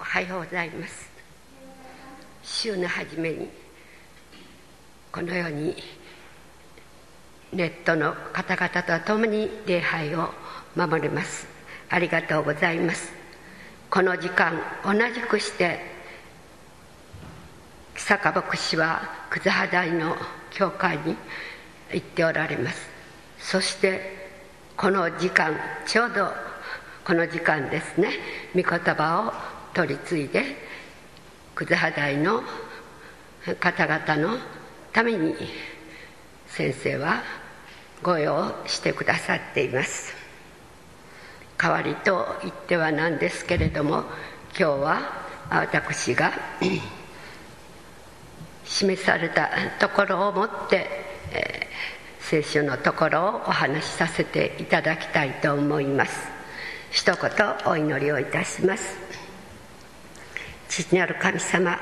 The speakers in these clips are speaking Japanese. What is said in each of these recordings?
おはようございます。週の初めにこのようにネットの方々と共に礼拝を守ります。ありがとうございます。この時間同じくして坂牧師は葛葉台の教会に行っておられます。そしてこの時間ちょうどこの時間ですね。御言葉を取り継いで葛葉台の方々のために先生はご用してくださっています。代わりと言ってはなんですけれども今日は私が 示されたところをもって、えー、聖書のところをお話しさせていただきたいと思います。一言お祈りをいたします。父なる神様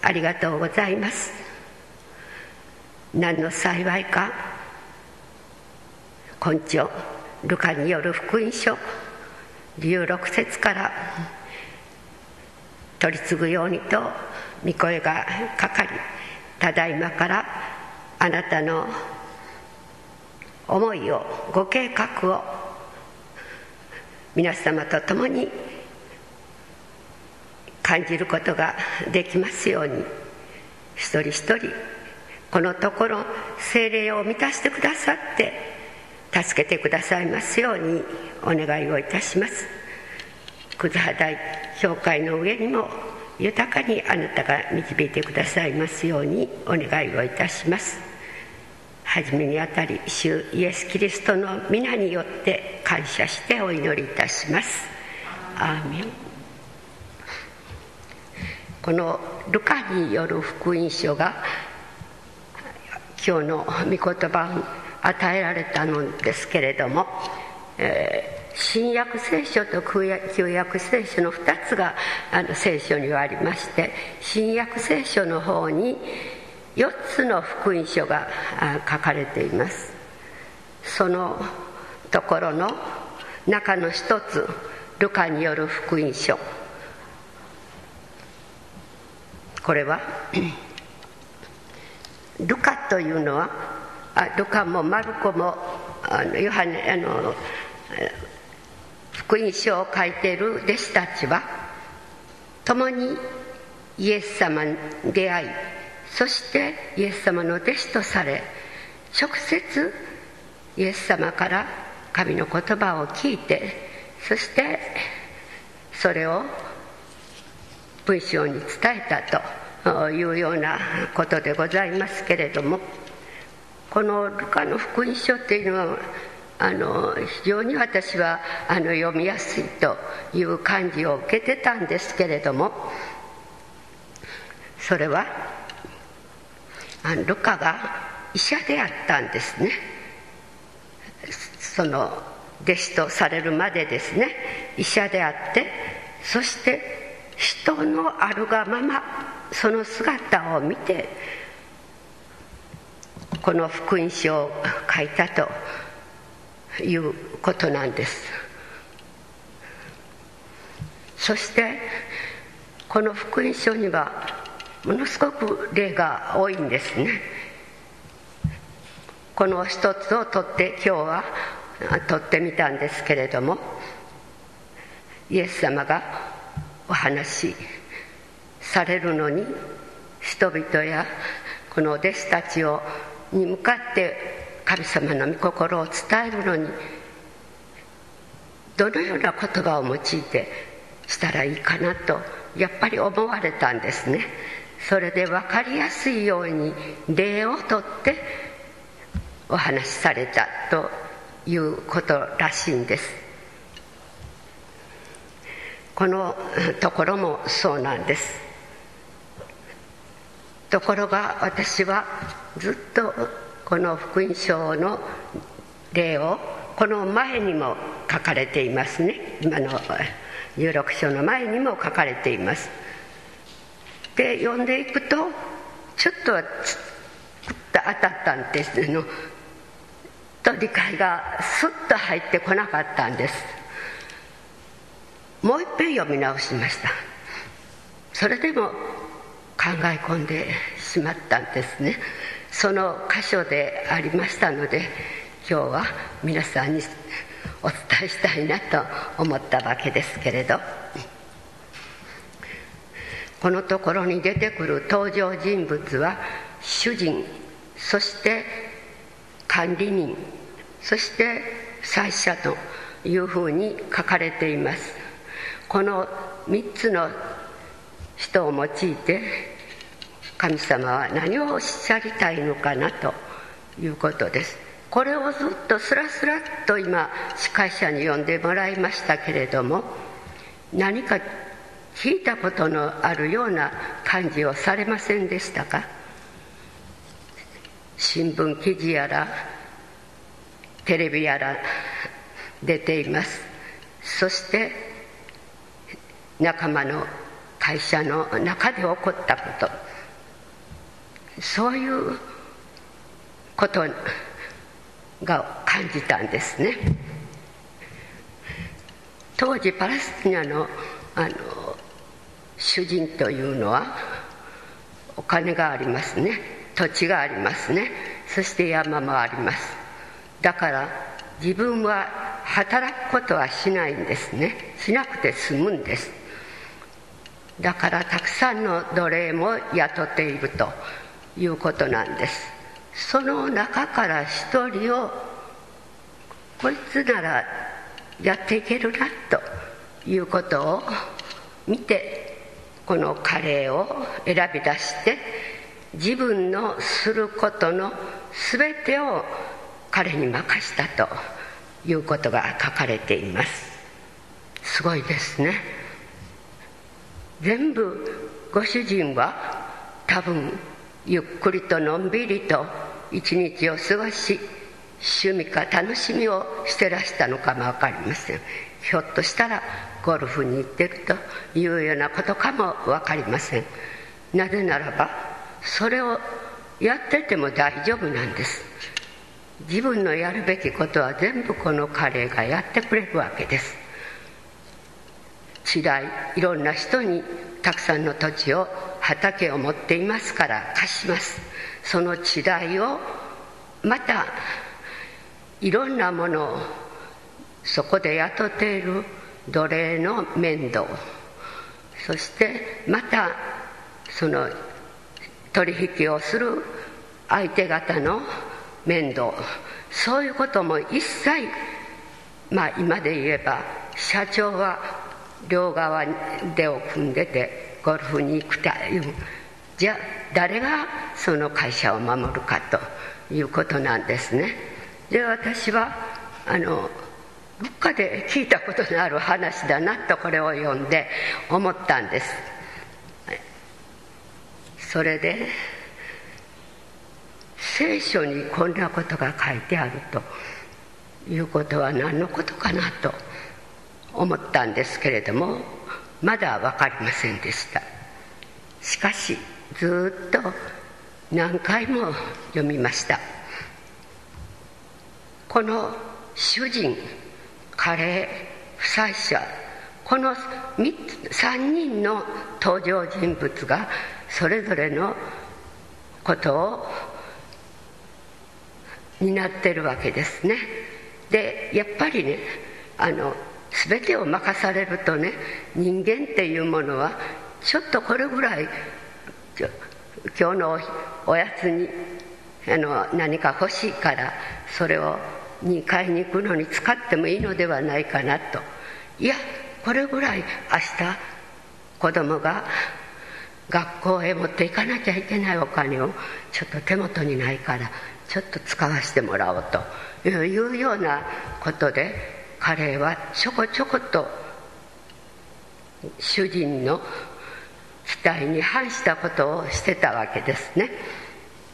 ありがとうございます。何の幸いか根性ルカによる福音書16節から取り継ぐようにと御声がかかりただいまからあなたの思いをご計画を皆様と共に感じることができますように。一人一人このところ精霊を満たしてくださって助けてくださいますようにお願いをいたします。葛葉大教会の上にも豊かにあなたが導いてくださいますようにお願いをいたします。初めにあたり主イエス・キリストの皆によって感謝してお祈りいたします。アーメン。このルカによる福音書が今日の御言葉に与えられたのですけれども、えー新約聖書と旧約聖書の2つがあの聖書にはありまして新約聖書の方に4つの福音書が書かれています。そのところの中の一つルカによる福音書。これは？ルカというのは？あルカもマルコもあのヨハネあの福音書を書いている弟子たちは？共にイエス様に出会いそしてイエス様の弟子とされ直接イエス様から神の言葉を聞いてそしてそれを文章に伝えたというようなことでございますけれどもこのルカの福音書っていうのはあの非常に私はあの読みやすいという感じを受けてたんですけれどもそれはあのルカが医者であったんですね。その弟子とされるまでですね医者であってそして人のあるがままその姿を見てこの福音書を書いたということなんです。そしてこの福音書にはものすごく例が多いんですね。この一つを取って今日は取ってみたんですけれどもイエス様がお話しされるのに人々やこの弟子たちをに向かって神様の御心を伝えるのにどのような言葉を用いてしたらいいかなとやっぱり思われたんですね。それで分かりやすいように例をとってお話しされたということらしいんです。このところもそうなんです。ところが私はずっとこの福音書の例をこの前にも書かれていますね。今の16章の前にも書かれています。で読んでいくとちょっと当たったんです。のと理解がスッと入ってこなかったんです。もう一遍読み直しました。それでも考え込んでしまったんですね。その箇所でありましたので今日は皆さんにお伝えしたいなと思ったわけですけれど。このところに出てくる登場人物は主人そして管理人そして祭司者というふうに書かれています。この3つの人を用いて神様は何をおっしゃりたいのかなということです。これをずっとスラスラっと今司会者に読んでもらいましたけれども何か聞いたことのあるような感じをされませんでしたか？新聞記事やらテレビやら出ています。そして仲間の会社の中で起こったこと。そういうことが感じたんですね。当時パレスチナのあの主人というのはお金がありますね。土地がありますね。そして山もあります。だから自分は働くことはしないんですね。しなくて済むんです。だからたくさんの奴隷も雇っているということなんです。その中から一人をこいつならやっていけるなということを見てこのカレーを選び出して自分のすることの全てを彼に任したということが書かれています。すごいですね。全部ご主人は多分ゆっくりとのんびりと一日を過ごし趣味か楽しみをしてらしたのかも分かりません。ひょっとしたらゴルフに行ってるというようなことかも分かりません。なぜならばそれをやってても大丈夫なんです。自分のやるべきことは全部この彼がやってくれるわけです。地代いろんな人にたくさんの土地を畑を持っていますから貸します。その地代をまたいろんなものをそこで雇っている奴隷の面倒。そしてまたその取引をする相手方の面倒。そういうことも一切まあ今で言えば社長は両側でを組んでてゴルフに行くというじゃあ誰がその会社を守るかということなんですね。で私はあのどっかで聞いたことのある話だなとこれを読んで思ったんです。それで聖書にこんなことが書いてあるということは何のことかなと思ったんですけれどもまだ分かりませんでした。しかしずっと何回も読みました。この主人カレー負債者この3人の登場人物がそれぞれのことを担ってるわけですね。でやっぱりねあの全てを任されるとね人間っていうものはちょっとこれぐらい今日のおやつにあの何か欲しいからそれを2階に行くのに使ってもいいのではないかなと。いやこれぐらい明日子供が学校へ持っていかなきゃいけないお金をちょっと手元にないからちょっと使わせてもらおうというようなことで彼はちょこちょこと主人の期待に反したことをしてたわけですね。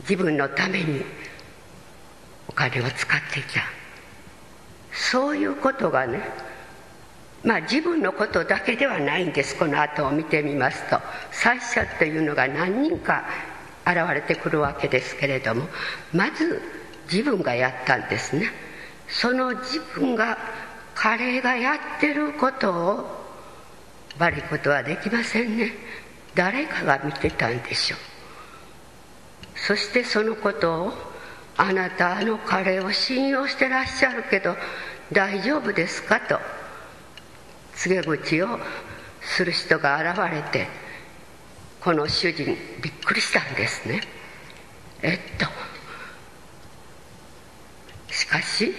自分のためにお金を使っていた。そういうことがねまあ自分のことだけではないんです。この後を見てみますと。祭者っていうのが何人か現れてくるわけですけれども。まず自分がやったんですね。その自分が彼がやってることを悪いことはできませんね。誰かが見てたんでしょう。そしてそのことをあなたあの彼を信用してらっしゃるけど大丈夫ですかと告げ口をする人が現れてこの主人びっくりしたんですね。えっとしかし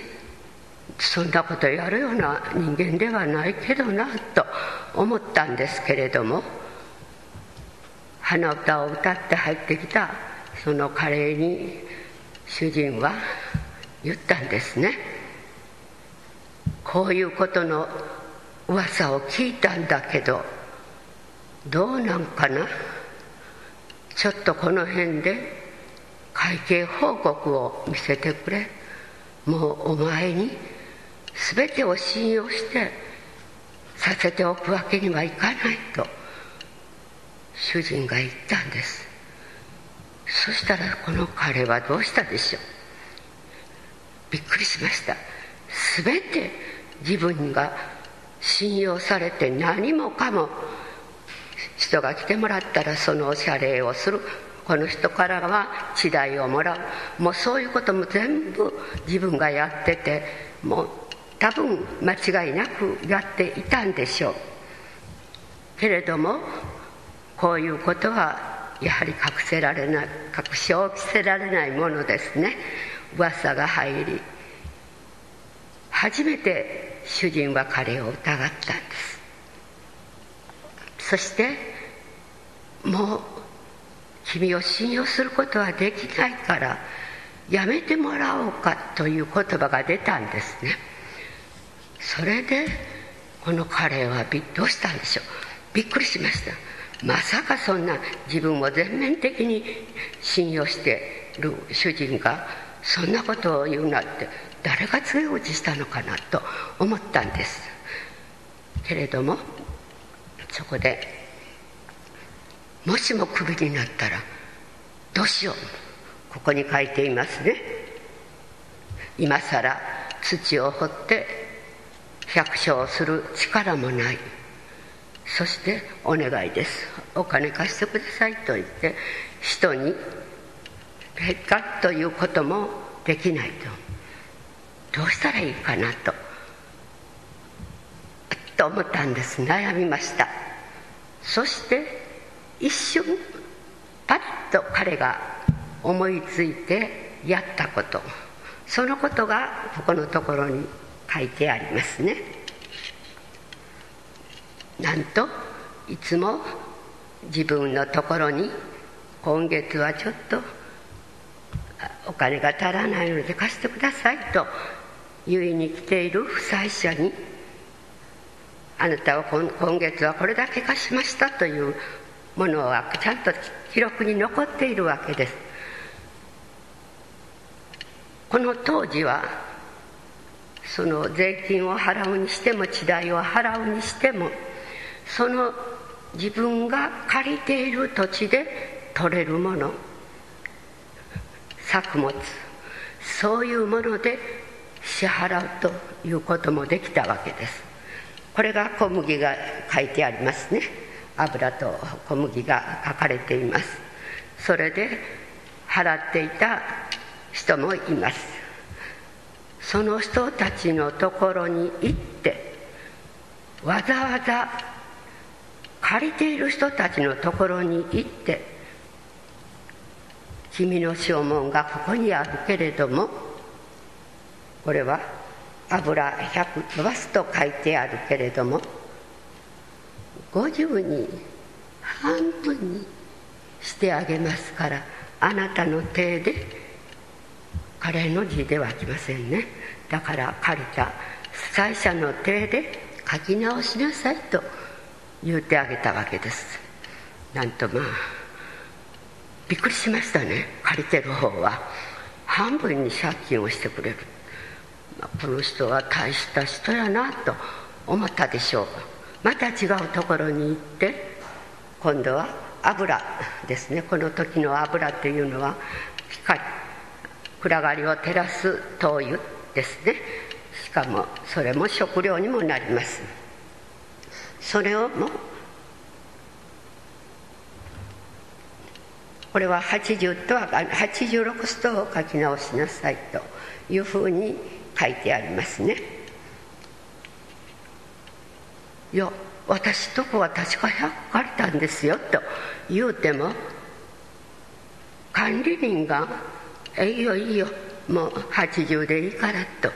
そんなことやるような人間ではないけどなと思ったんですけれども鼻歌を歌って入ってきたその彼に主人は言ったんですね。こういうことの噂を聞いたんだけどどうなんかな？ちょっとこの辺で会計報告を見せてくれ。もうお前に全てを信用してさせておくわけにはいかないと主人が言ったんです。そしたらこの彼はどうしたでしょう。びっくりしました。全て自分が信用されて何もかも人が来てもらったらそのお謝礼をする。この人からは地代をもらう。もうそういうことも全部自分がやっててもう多分間違いなくやっていたんでしょう。けれどもこういうことはやはり隠せられない隠しを着せられないものですね。噂が入り初めて主人は彼を疑ったんです。そしてもう君を信用することはできないからやめてもらおうかという言葉が出たんですね。それでこの彼はどうしたんでしょう？びっくりしました。まさかそんな自分を全面的に信用してる主人がそんなことを言うなんて誰が告げ口したのかなと思ったんです。けれどもそこでもしもクビになったらどうしよう？ここに書いていますね。今さら土を掘って百姓する力もない。そしてお願いです。お金貸してくださいと言って人に結果ということもできないと。どうしたらいいかなと。と思ったんです。悩みました。そして一瞬パッと彼が思いついてやったこと。そのことがここのところに書いてありますね。なんといつも自分のところに今月はちょっとお金が足らないので貸してくださいと言いに来ている負債者にあなたは今月はこれだけ貸しましたというものはちゃんと記録に残っているわけです。この当時はその税金を払うにしても地代を払うにしてもその自分が借りている土地で取れるもの作物そういうもので支払うということもできたわけです。これが小麦が書いてありますね。油と小麦が書かれています。それで払っていた人もいます。その人たちのところに行ってわざわざ借りている人たちのところに行って君の証文がここにあるけれどもこれは油100飛ばすと書いてあるけれども50に半分にしてあげますからあなたの手で彼の字ではきませんね。だから借りた債者の手で書き直しなさいと言うてあげたわけです。なんとまあびっくりしましたね。借りてる方は半分に借金をしてくれる、まあ、この人は大した人やなと思ったでしょう。また違うところに行って今度は油ですね。この時の油というのは光暗がりを照らす灯油。ですね。しかもそれも食料にもなります。それをもこれは80とは86ストを書き直しなさいというふうに書いてありますね。いや私とこは確か100借りたんですよと言うても管理人が「えいいよいいよもう80でいいから」と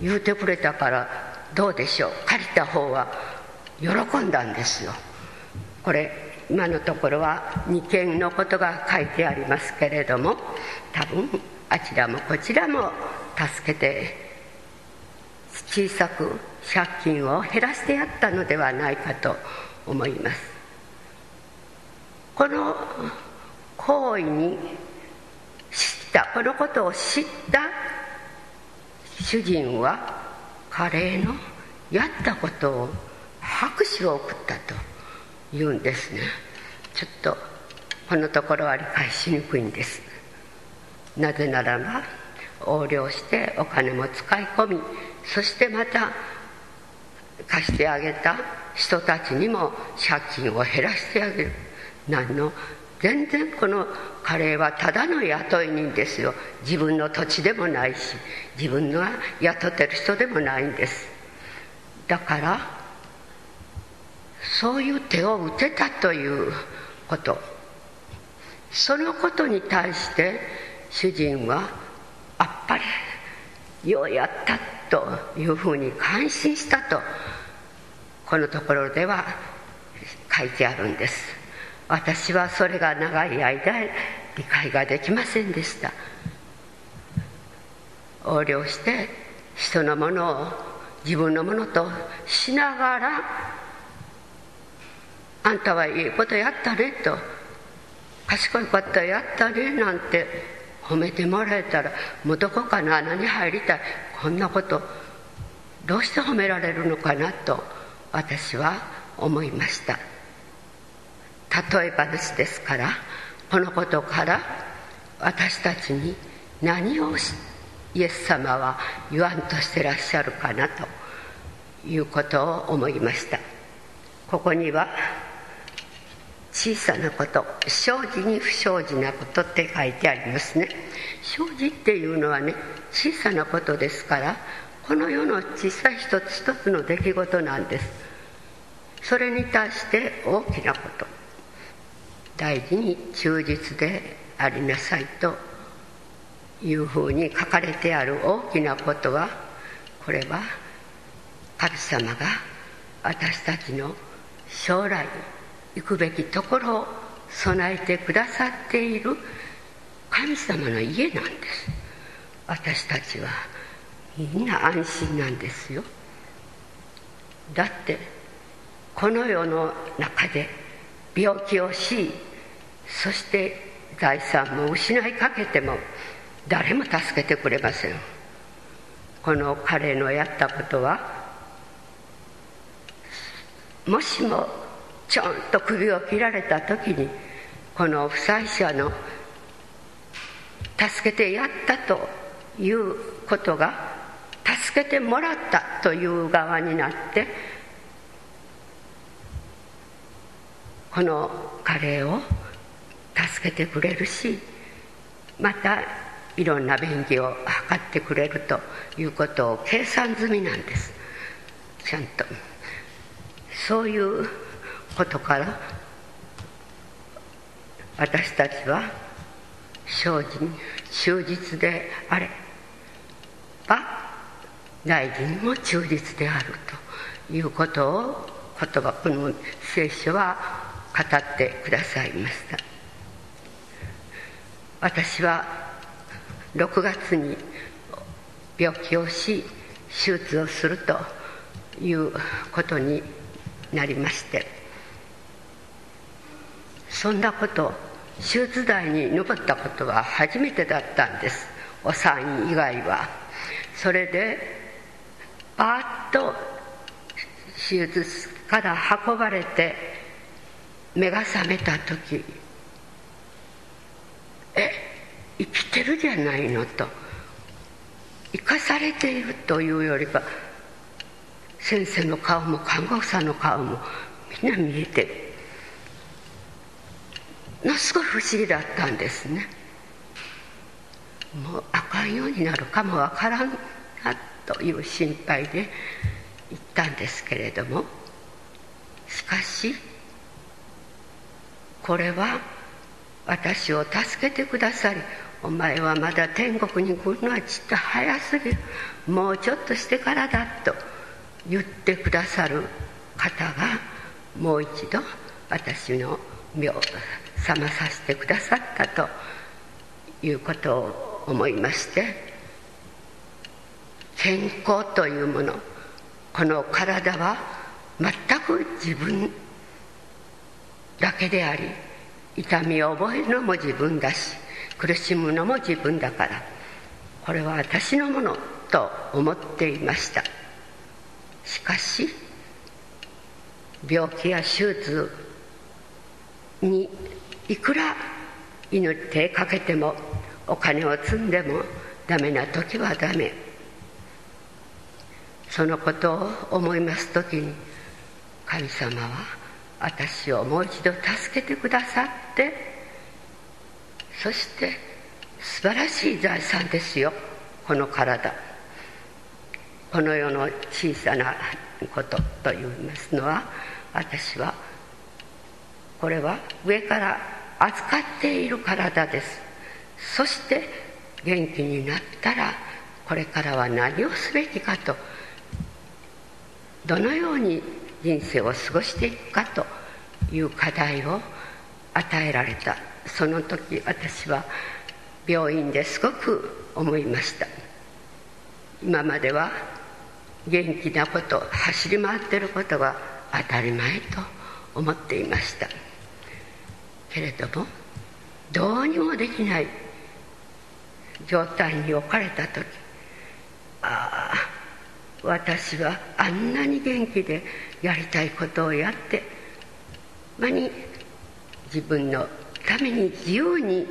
言うてくれたからどうでしょう。借りた方は喜んだんですよ。これ今のところは2件のことが書いてありますけれども多分あちらもこちらも助けて小さく借金を減らしてやったのではないかと思います。この行為にったこのことを知った主人は彼のやったことを拍手を送ったと言うんですねちょっとこのところは理解しにくいんですなぜならば横領してお金も使い込みそしてまた貸してあげた人たちにも借金を減らしてあげる何の全然このカレーはただの雇い人ですよ自分の土地でもないし自分が雇ってる人でもないんですだからそういう手を打てたということそのことに対して主人はあっぱれようやったというふうに感心したとこのところでは書いてあるんです私はそれが長い間理解ができませんでした。横領して人のものを自分のものとしながらあんたはいいことやったねと賢いことやったねなんて褒めてもらえたらもうどこかの穴に入りたい。こんなことどうして褒められるのかなと私は思いました。例え話ですからこのことから私たちに何をイエス様は言わんとしてらっしゃるかなということを思いました。ここには小さなこと生じに不生じなことって書いてありますね。生じっていうのはね小さなことですからこの世の小さい一つ一つの出来事なんです。それに対して大きなこと。大事に忠実でありなさいというふうに書かれてある大きなことはこれは神様が私たちの将来行くべきところを備えてくださっている神様の家なんです。私たちはみんな安心なんですよ。だってこの世の中で病気をしそして財産も失いかけても誰も助けてくれません。この彼のやったことはもしもちょんと首を切られた時にこの負債者の助けてやったということが助けてもらったという側になってこの彼を助けてくれるしまたいろんな便宜を図ってくれるということを計算済みなんです。ちゃんと。そういうことから私たちは精進忠実であれば大事にも忠実であるということを言葉この聖書は語ってくださいました。私は6月に病気をし手術をするということになりまして。そんなこと手術台に登ったことは初めてだったんです。お産院以外は。それでパーッと手術から運ばれて目が覚めた時え生きてるじゃないのと生かされているというよりは先生の顔も看護婦さんの顔もみんな見えてるのすごい不思議だったんですね。もうあかんようになるかもわからんなという心配で行ったんですけれどもしかしこれは私を助けてくださりお前はまだ天国に来るのはちっと早すぎる。もうちょっとしてからだと言ってくださる方がもう一度私の目を覚まさせてくださったということを思いまして健康というものこの体は全く自分だけであり痛みを覚えるのも自分だし苦しむのも自分だからこれは私のものと思っていました。しかし病気や手術にいくら手かけてもお金を積んでもダメな時はダメ。そのことを思います時に神様は私をもう一度助けてくださってそして素晴らしい財産ですよ。この体。この世の小さなことといいますのは私はこれは上から扱っている体です。そして元気になったらこれからは何をすべきかとどのように人生を過ごしていくかという課題を与えられた。その時私は病院ですごく思いました。今までは元気なこと走り回ってることが当たり前と思っていました。けれどもどうにもできない状態に置かれた時ああ私はあんなに元気でやりたいことをやってまに自分のために自由に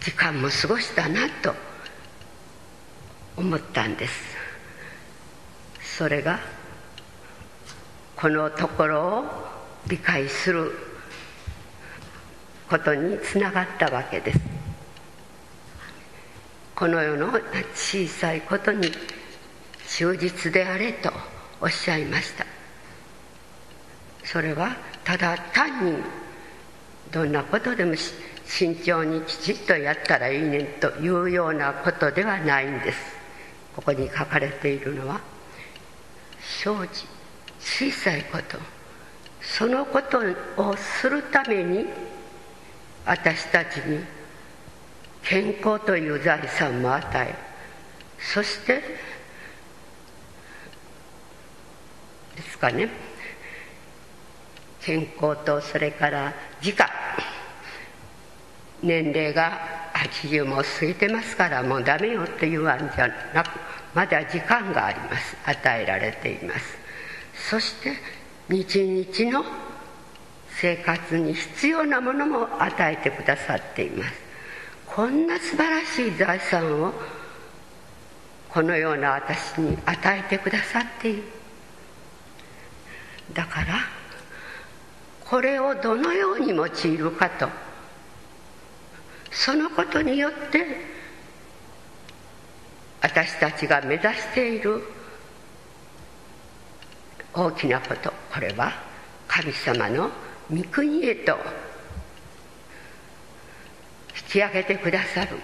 時間も過ごしたなと思ったんです。それがこのところを理解することにつながったわけです。この世の小さいことに忠実であれとおっしゃいました。それはただ単にどんなことでも慎重にきちっとやったらいいねんというようなことではないんです。ここに書かれているのは生じ小さいこと。そのことをするために私たちに健康という財産も与えそしてですかね。健康とそれから時間年齢が80も過ぎてますからもうダメよって言わんじゃなくまだ時間があります。与えられています。そして日々の生活に必要なものも与えてくださっています。こんな素晴らしい財産をこのような私に与えてくださっている。だからこれをどのように用いるかと。そのことによって私たちが目指している大きなこと。これは神様の御国へと引き上げてくださる。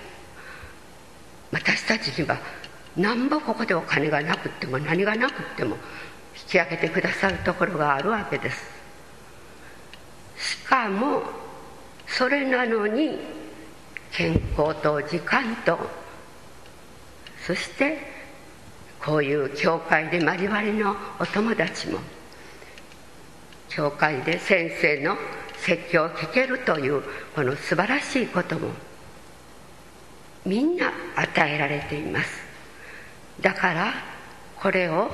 私たちにはなんぼここでお金がなくっても何がなくっても引き上げてくださるところがあるわけです。しかもそれなのに健康と時間とそしてこういう教会で交わりのお友達も教会で先生の説教を聞けるというこの素晴らしいこともみんな与えられています。だからこれを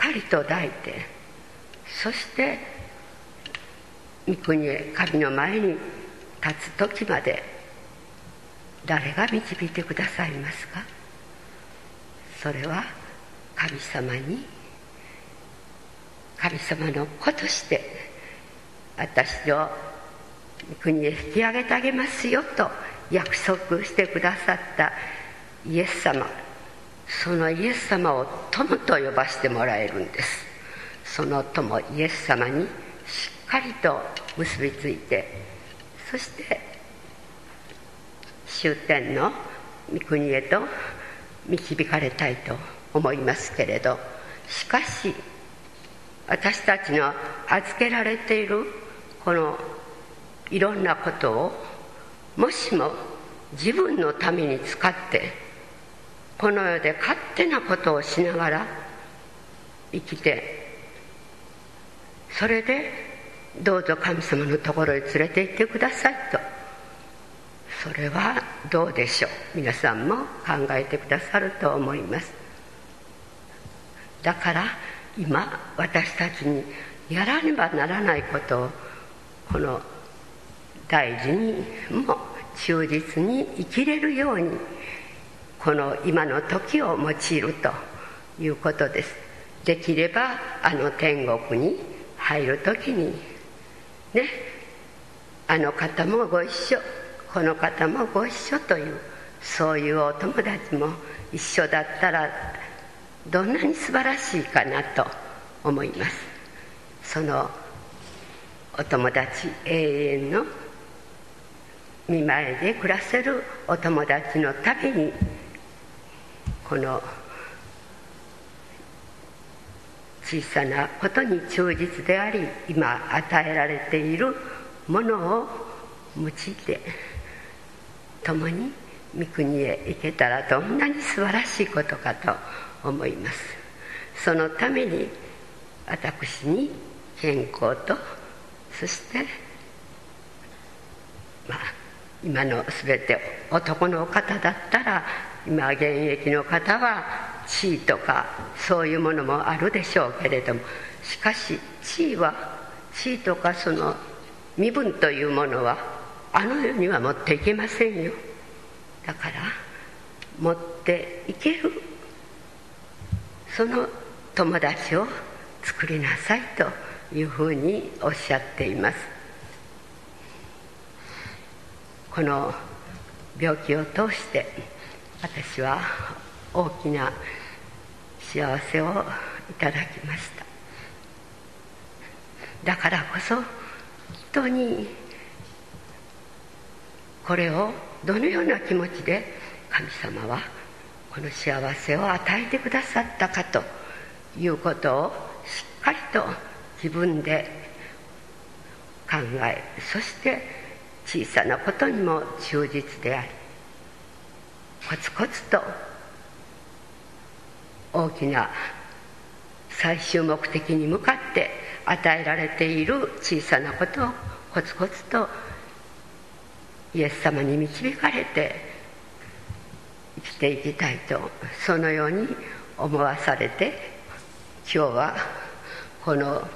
かりと抱いてそして御国へ神の前に立つ時まで誰が導いてくださいますか？それは神様に神様の子として私を国へ引き上げてあげますよと約束してくださったイエス様。そのイエス様を友と呼ばせてもらえるんです。その友イエス様にしっかりと結びついてそして終点の御国へと導かれたいと思いますけれどしかし私たちの預けられているこのいろんなことをもしも自分のために使ってこの世で勝手なことをしながら生きてそれでどうぞ神様のところへ連れて行ってくださいと。それはどうでしょう。皆さんも考えてくださると思います。だから今私たちにやらねばならないことをこの大事にも忠実に生きれるようにこの今の時を用いるということです。できればあの天国に入る時にねあの方もご一緒この方もご一緒というそういうお友達も一緒だったらどんなに素晴らしいかなと思います。そのお友達永遠の見前で暮らせるお友達のためにこの小さなことに忠実であり今与えられているものを用いて共に御国へ行けたらどんなに素晴らしいことかと思います。そのために私に健康とそしてまあ今の全て男の方だったら今現役の方は地位とかそういうものもあるでしょうけれどもしかし地位は地位とかその身分というものはあの世には持っていけませんよ。だから持っていけるその友達を作りなさいというふうにおっしゃっています。この病気を通して私は大きな幸せをいただきました。だからこそ人にこれをどのような気持ちで神様はこの幸せを与えてくださったかということをしっかりと自分で考えそして小さなことにも忠実でありコツコツと大きな最終目的に向かって与えられている小さなことをコツコツとイエス様に導かれて生きていきたいとそのように思わされて今日はこの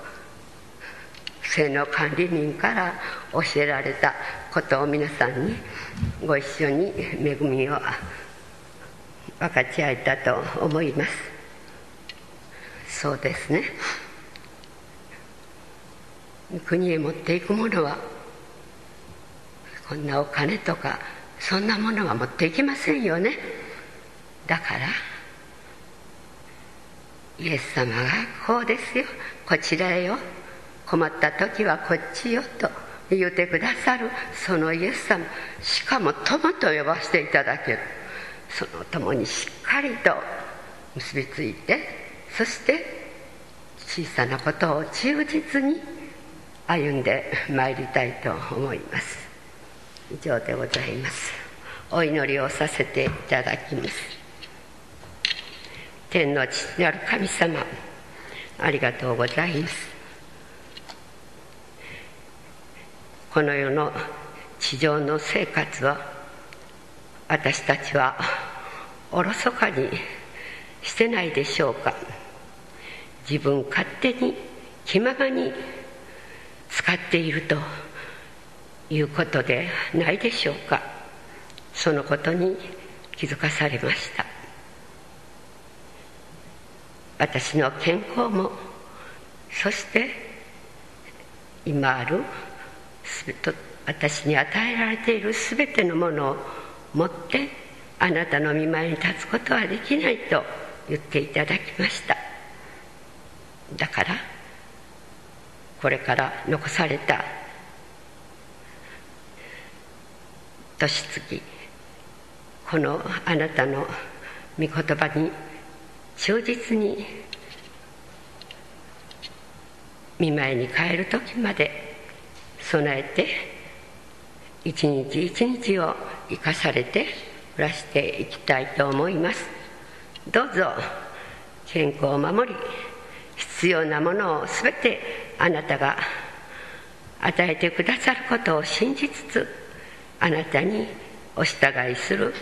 性の管理人から教えられたことを皆さんにご一緒に恵みを分かち合えたと思います。そうですね。国へ持っていくものはこんなお金とかそんなものは持っていきませんよね。だからイエス様がこうですよ。こちらへよ。困った時はこっちよと。言うてくださるそのイエス様。しかも友と呼ばせていただける。その友にしっかりと結びついてそして小さなことを忠実に歩んでまいりたいと思います。以上でございます。お祈りをさせていただきます。天の父なる神様ありがとうございます。この世の地上の生活は私たちはおろそかにしてないでしょうか。自分勝手に気ままに使っているということでないでしょうか。そのことに気づかされました。私の健康もそして今ある私に与えられている全てのものを持ってあなたの御前に立つことはできないと言っていただきました。だからこれから残された年月このあなたの御言葉に忠実に見舞いに帰る時まで備えて一日一日を生かされて暮らしていきたいと思います。どうぞ健康を守り必要なものを全てあなたが与えてくださることを信じつつあなたにお従いする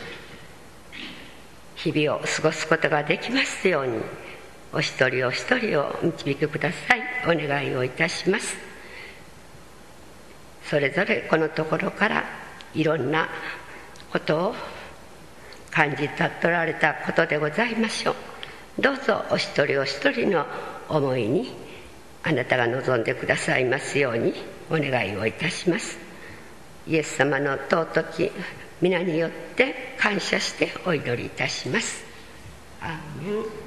日々を過ごすことができますようにお一人お一人を導きください。お願いをいたします。それぞれこのところからいろんなことを感じ取られたことでございましょう。どうぞお一人お一人の思いにあなたが望んでくださいますようにお願いをいたします。イエス様の尊き皆によって感謝してお祈りいたします。アーメン。